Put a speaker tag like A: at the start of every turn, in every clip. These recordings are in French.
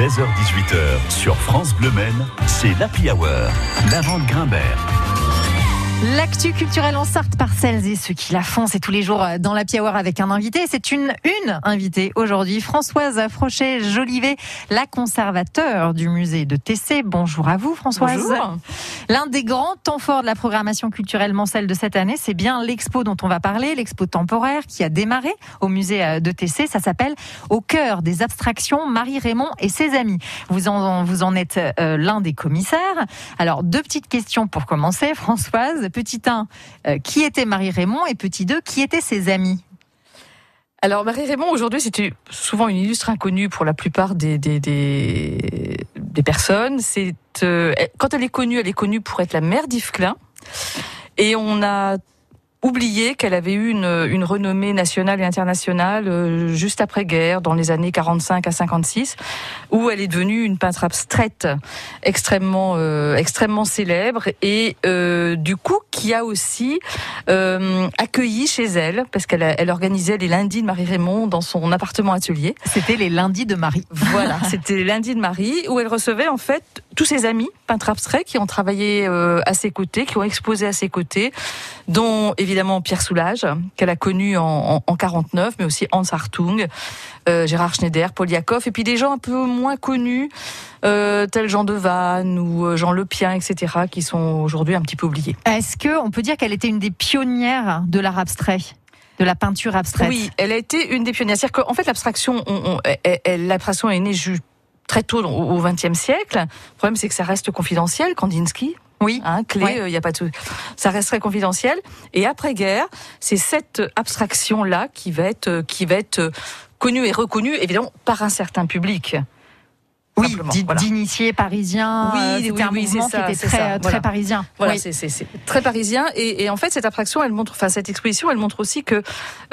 A: 16h-18h sur France Bleu Maine, c'est l'Happy Hour. La vente Grimbert.
B: L'actu culturelle en Sarthe par celles et ceux qui la font, c'est tous les jours dans la Hour avec un invité. C'est une une invitée aujourd'hui, Françoise Frochet-Jolivet, la conservateur du musée de TC. Bonjour à vous, Françoise.
C: Bonjour.
B: L'un des grands temps forts de la programmation culturelle mancelle de cette année, c'est bien l'expo dont on va parler, l'expo temporaire qui a démarré au musée de TC. Ça s'appelle Au cœur des abstractions, Marie-Raymond et ses amis. Vous en, vous en êtes euh, l'un des commissaires. Alors, deux petites questions pour commencer, Françoise. Petit 1, euh, qui était Marie-Raymond Et petit 2, qui étaient ses amis
C: alors Marie Raymond aujourd'hui c'était souvent une illustre inconnue pour la plupart des des, des, personnes. Euh, quand elle est connue, elle est connue pour être la mère d'Yves Klein. Et on a oublié qu'elle avait eu une, une, renommée nationale et internationale euh, juste après-guerre, dans les années 45 à 56, où elle est devenue une peintre abstraite extrêmement euh, extrêmement célèbre et euh, du coup qui a aussi euh, accueilli chez elle, parce qu'elle elle organisait les lundis de Marie Raymond dans son appartement atelier.
B: C'était les lundis de Marie.
C: Voilà, c'était les lundis de Marie où elle recevait en fait tous ses amis peintres abstraits qui ont travaillé euh, à ses côtés, qui ont exposé à ses côtés, dont évidemment Pierre Soulages, qu'elle a connu en, en, 49, mais aussi Hans Hartung, euh, Gérard Schneider, Paul Yakov, et puis des gens un peu moins connus, euh, tels Jean Devanne ou euh, Jean Lepien, etc., qui sont aujourd'hui un petit peu oubliés.
B: Est-ce que on peut dire qu'elle était une des pionnières de l'art abstrait de la peinture abstraite?
C: Oui, elle a été une des pionnières. C'est-à-dire qu'en fait, l'abstraction, l'abstraction est née très tôt au XXe siècle. Le problème, c'est que ça reste confidentiel. Kandinsky,
B: oui,
C: hein, clé, il ouais. y a pas tout. Ça resterait confidentiel. Et après guerre, c'est cette abstraction là qui va être qui va être connue et reconnue évidemment par un certain public.
B: Oui, d'initiés parisiens.
C: Oui,
B: c'était
C: oui,
B: un
C: oui,
B: mouvement
C: ça,
B: qui était très,
C: ça,
B: très
C: voilà.
B: parisien.
C: Voilà,
B: oui.
C: c'est très parisien. Et, et, en fait, cette abstraction, elle montre, enfin cette exposition, elle montre aussi que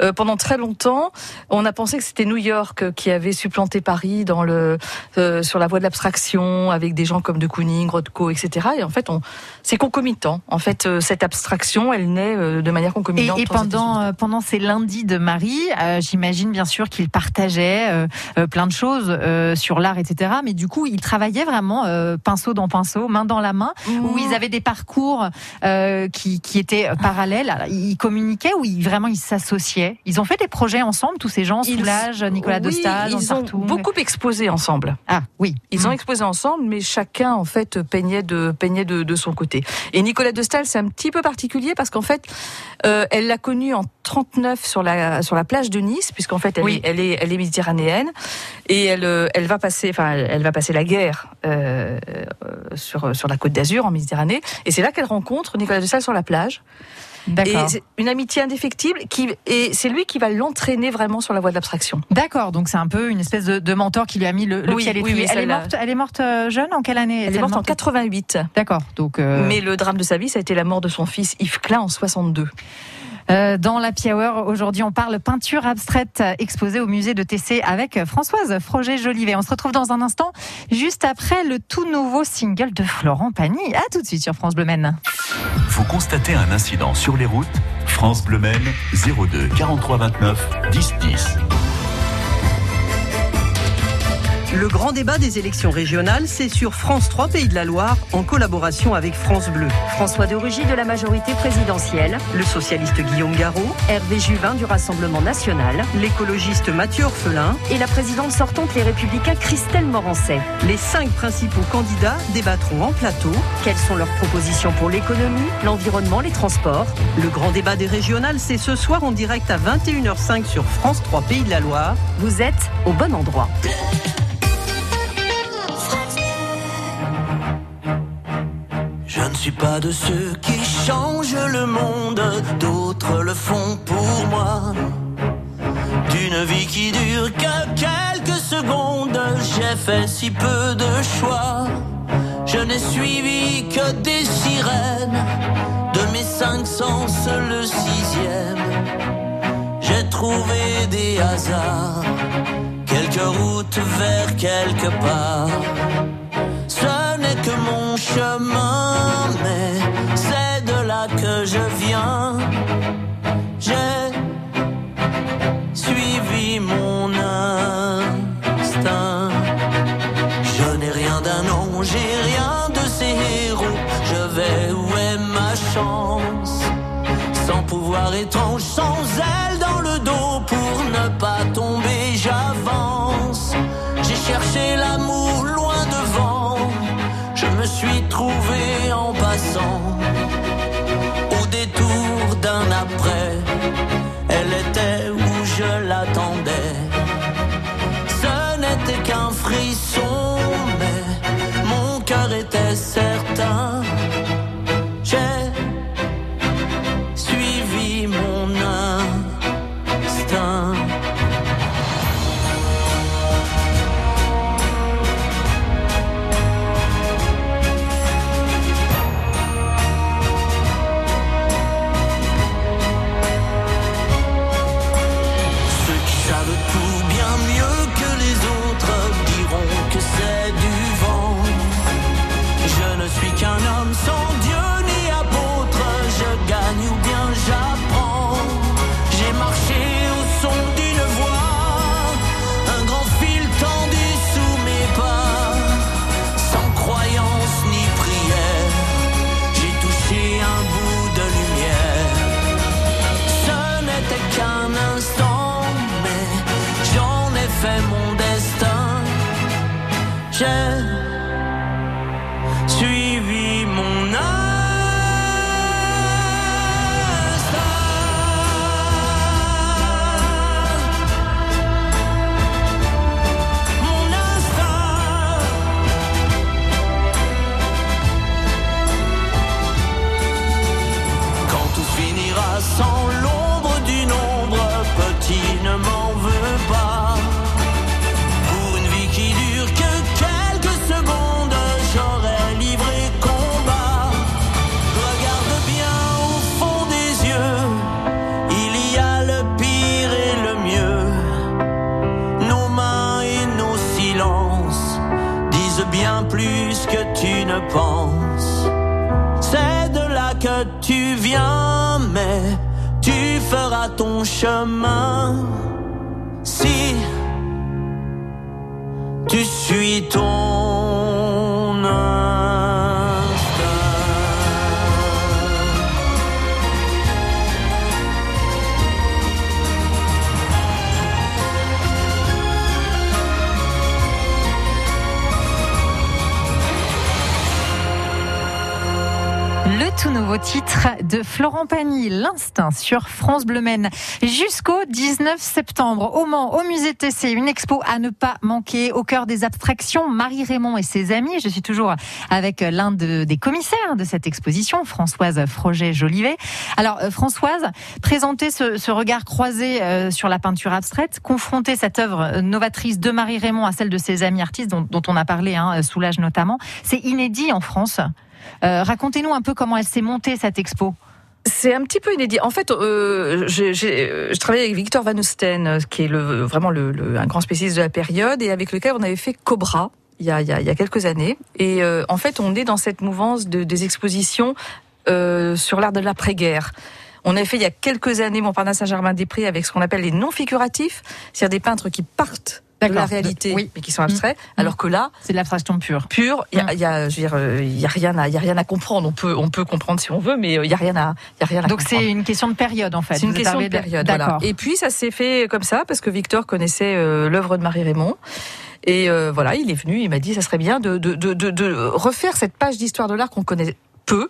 C: euh, pendant très longtemps, on a pensé que c'était New York qui avait supplanté Paris dans le euh, sur la voie de l'abstraction, avec des gens comme de Kooning, Rothko, etc. Et en fait, on c'est concomitant. En fait, euh, cette abstraction, elle naît euh, de manière concomitante.
B: Et, et pendant euh, pendant ces lundis de Marie, euh, j'imagine bien sûr qu'il partageait plein de choses sur l'art, etc. Mais du coup, il travaillait vraiment euh, pinceau dans pinceau, main dans la main, mmh. où ils avaient des parcours euh, qui, qui étaient parallèles. Alors, ils communiquaient ou ils, vraiment ils s'associaient? Ils ont fait des projets ensemble, tous ces gens, Soulage, Nicolas
C: oui,
B: de Stahl,
C: ils ont
B: Sartoung.
C: beaucoup exposé ensemble.
B: Ah oui,
C: ils mmh. ont exposé ensemble, mais chacun en fait peignait de peignait de, de son côté. Et Nicolas de Stahl, c'est un petit peu particulier parce qu'en fait, euh, elle l'a connu en 39 sur la sur la plage de Nice, puisqu'en fait elle,
B: oui.
C: est, elle est elle est méditerranéenne et elle elle va passer enfin elle va passer la guerre euh, sur, sur la côte d'Azur en Méditerranée. Et c'est là qu'elle rencontre Nicolas de Salle sur la plage. Et c'est une amitié indéfectible qui, et c'est lui qui va l'entraîner vraiment sur la voie de l'abstraction.
B: D'accord, donc c'est un peu une espèce de, de, mentor qui lui a mis le, le
C: oui,
B: pied à
C: oui, oui,
B: elle, est morte, elle est morte jeune en quelle année
C: Elle est morte en 88.
B: D'accord, donc. Euh...
C: Mais le drame de sa vie, ça a été la mort de son fils Yves Klein en 62.
B: Euh, dans la Hour, aujourd'hui, on parle peinture abstraite exposée au musée de TC avec Françoise Froget-Jolivet. On se retrouve dans un instant, juste après le tout nouveau single de Florent Pagny. À tout de suite sur France Bleu.
A: Vous constatez un incident sur les routes? France Bleu Maine 02 43 29 10 10.
D: Le grand débat des élections régionales, c'est sur France 3 Pays de la Loire, en collaboration avec France Bleu.
E: François de Rugy de la majorité présidentielle,
D: le socialiste Guillaume Garot,
E: Hervé Juvin du Rassemblement national,
D: l'écologiste Mathieu Orphelin
E: et la présidente sortante Les Républicains Christelle Morancet.
D: Les cinq principaux candidats débattront en plateau.
E: Quelles sont leurs propositions pour l'économie, l'environnement, les transports?
D: Le grand débat des régionales, c'est ce soir en direct à 21h05 sur France 3 Pays de la Loire.
E: Vous êtes au bon endroit.
F: Suis pas de ceux qui changent le monde, d'autres le font pour moi. D'une vie qui dure que quelques secondes, j'ai fait si peu de choix. Je n'ai suivi que des sirènes, de mes cinq sens le sixième. J'ai trouvé des hasards, quelques routes vers quelque part. Ce n'est que mon chemin, je viens. J'ai suivi mon instinct. non, j'ai rien de ces héros. Je vais où est ma chance? Sans pouvoir étrange, sans elle dans le dos pour ne pas tomber, j'avance. J'ai cherché l'amour loin devant. Je me suis trouvé en passant détour d'un après. J'ai ton chemin. Si tu suis ton
B: Le tout nouveau titre de Florent Pagny, L'Instinct sur France Bleu Maine. Jusqu'au 19 septembre, au Mans, au musée TC, une expo à ne pas manquer au cœur des abstractions. Marie Raymond et ses amis. Je suis toujours avec l'un de- des commissaires de cette exposition, Françoise Froget-Jolivet. Alors, euh, Françoise, présenter ce, ce regard croisé euh, sur la peinture abstraite, confronter cette œuvre novatrice de Marie Raymond à celle de ses amis artistes dont, dont on a parlé, hein, Soulage notamment, c'est inédit en France. Euh, Racontez-nous un peu comment elle s'est montée cette expo.
C: C'est un petit peu inédit. En fait, euh, je travaillais avec Victor Van Osten, euh, qui est vraiment un grand spécialiste de la période, et avec lequel on avait fait Cobra il y a, a, a quelques années. Et en fait, on est dans cette mouvance de, des expositions sur l'art de l'après-guerre. On avait fait il y a quelques années Montparnasse Saint-Germain-des-Prés avec ce qu'on appelle les non figuratifs, c'est-à-dire des peintres qui partent de la réalité,
B: Oui.
C: mais qui sont abstraits, alors que là,
B: C'est de l'abstraction pure.
C: pur. Il y
B: Mm.
C: a, il y a, je veux dire, euh, il y a rien à, il y a rien à comprendre. On peut, on peut comprendre si on veut, mais euh, il y a rien à, il y a rien à
B: Donc c'est une question de période en fait.
C: C'est une question de période. Voilà.
B: D'accord.
C: Et puis ça s'est fait comme ça parce que Victor connaissait euh, l'œuvre de Marie Raymond. Et euh, voilà, il est venu, il m'a dit ça serait bien de, de, de, de refaire cette page d'histoire de l'art qu'on connaît peu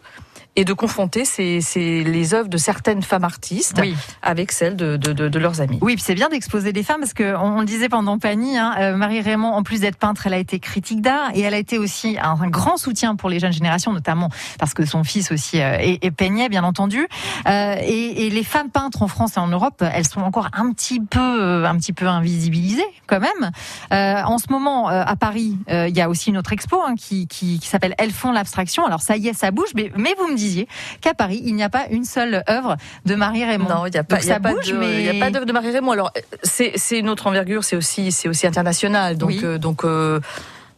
C: et de confronter ces, ces, les œuvres de certaines femmes artistes
B: Oui.
C: avec celles de, de, de, de leurs amis.
B: Oui, c'est bien d'exposer des femmes parce que on, on le disait pendant Pani, hein, euh, Marie Raymond, en plus d'être peintre, elle a été critique d'art et elle a été aussi un, un grand soutien pour les jeunes générations, notamment parce que son fils aussi euh, est, est peignait, bien entendu. Euh, et, et les femmes peintres en France et en Europe, elles sont encore un petit peu, un petit peu invisibilisées quand même. Euh, en ce moment, à Paris, il y a aussi une autre expo hein, qui, qui, qui s'appelle Elles font l'abstraction. Alors ça y est, ça bouge, mais, mais vous me disiez qu'à Paris, il n'y a pas une seule œuvre de Marie Raymond.
C: Non, il n'y a pas,
B: Donc
C: il y a
B: ça
C: pas
B: bouge,
C: de,
B: mais
C: il y a pas d'œuvre de Marie Raymond. Alors, c'est, c'est une autre envergure, c'est aussi, c'est aussi international. Donc,
B: Oui.
C: euh, donc, euh,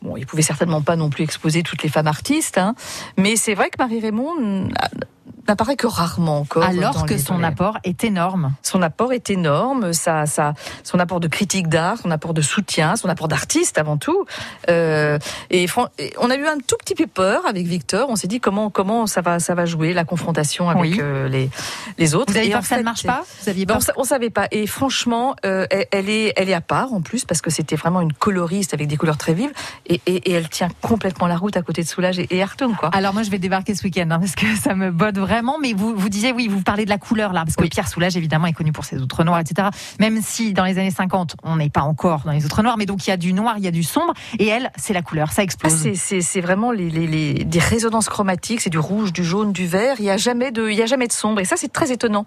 C: bon, il pouvait certainement pas non plus exposer toutes les femmes artistes, hein. Mais c'est vrai que Marie Raymond n'apparaît que rarement encore.
B: Alors que son apport est énorme.
C: Son apport est énorme, ça, ça, son apport de critique d'art, son apport de soutien, son apport d'artiste avant tout. Euh, et, on a eu un tout petit peu peur avec Victor. On s'est dit comment comment ça va ça va jouer la confrontation avec
B: Oui.
C: euh, les les autres.
B: Vous avez
C: Et
B: peur que ça ne marche pas? Vous aviez
C: ben,
B: peur
C: on, on savait pas. Et franchement, euh, elle, elle est, elle est à part en plus parce que c'était vraiment une coloriste avec des couleurs très vives et, et- et elle tient complètement la route à côté de Soulage et, et Artung, quoi.
B: Alors moi je vais débarquer ce week-end hein, parce que ça me botte vraiment. Mais vous vous disiez oui, vous parlez de la couleur là parce que
C: Oui.
B: Pierre Soulages évidemment est connu pour ses outres noirs, etc. Même si dans les années 50 on n'est pas encore dans les outres noirs, mais donc il y a du noir, il y a du sombre et elle c'est la couleur, ça
C: Ah,
B: explose.
C: c'est, vraiment les, les, les- des résonances chromatiques, c'est du rouge, du jaune, du vert. Il y a jamais de, il y a jamais de sombre. Et ça, c'est très étonnant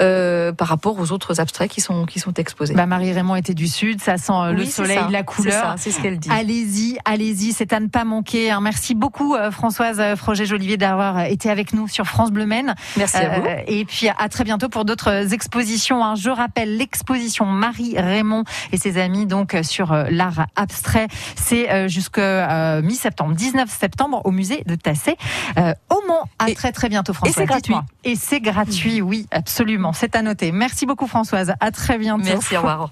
C: euh, par rapport aux autres abstraits qui sont qui sont exposés.
B: bah, Marie Raymond était du sud, ça sent euh, le soleil,
C: ça,
B: la couleur.
C: c'est ce qu'elle dit.
B: Allez-y, allez-y, c'est à ne pas manquer. hein. Merci beaucoup euh, Françoise Froger-Jolivier d'avoir été avec nous sur France Bleu Maine.
C: Merci à vous.
B: Euh, et puis à très bientôt pour d'autres expositions. hein. Je rappelle l'exposition Marie Raymond et ses amis donc sur euh, l'art abstrait. C'est euh, jusqu'à mi-septembre, 19 septembre au musée de Tassé au Mans. À
C: Et-
B: très très bientôt Françoise.
C: c'est gratuit.
B: Et c'est gratuit, oui, absolument. C'est à noter. Merci beaucoup Françoise. À très bientôt.
C: Merci, au revoir.